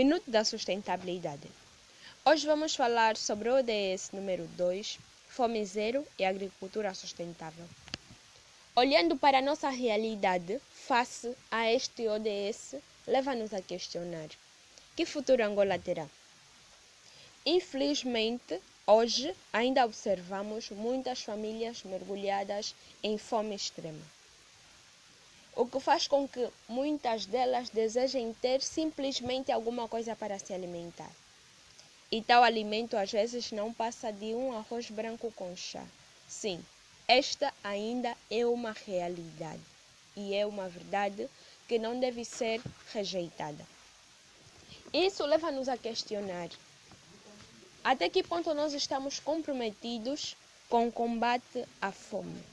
Minuto da Sustentabilidade. Hoje vamos falar sobre o ODS número 2, Fome Zero e Agricultura Sustentável. Olhando para a nossa realidade face a este ODS, leva-nos a questionar: que futuro Angola terá? Infelizmente, hoje ainda observamos muitas famílias mergulhadas em fome extrema o que faz com que muitas delas desejem ter simplesmente alguma coisa para se alimentar. E tal alimento às vezes não passa de um arroz branco com chá. Sim, esta ainda é uma realidade e é uma verdade que não deve ser rejeitada. Isso leva-nos a questionar até que ponto nós estamos comprometidos com o combate à fome.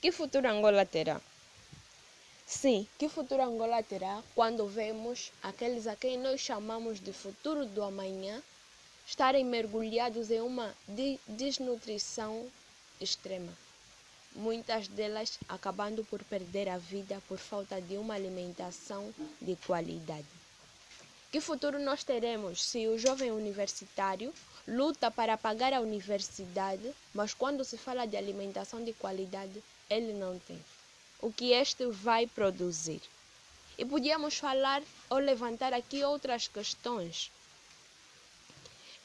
Que futuro Angola terá? Sim, que futuro Angola terá quando vemos aqueles a quem nós chamamos de futuro do amanhã estarem mergulhados em uma desnutrição extrema? Muitas delas acabando por perder a vida por falta de uma alimentação de qualidade. Que futuro nós teremos se o jovem universitário luta para pagar a universidade, mas quando se fala de alimentação de qualidade, ele não tem? O que este vai produzir. E podíamos falar ou levantar aqui outras questões.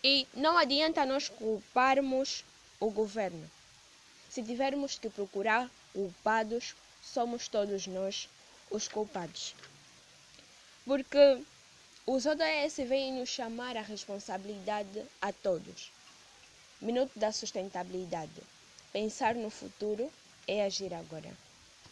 E não adianta nós culparmos o governo. Se tivermos que procurar culpados, somos todos nós os culpados. Porque os ODS vêm nos chamar a responsabilidade a todos. Minuto da sustentabilidade. Pensar no futuro é agir agora.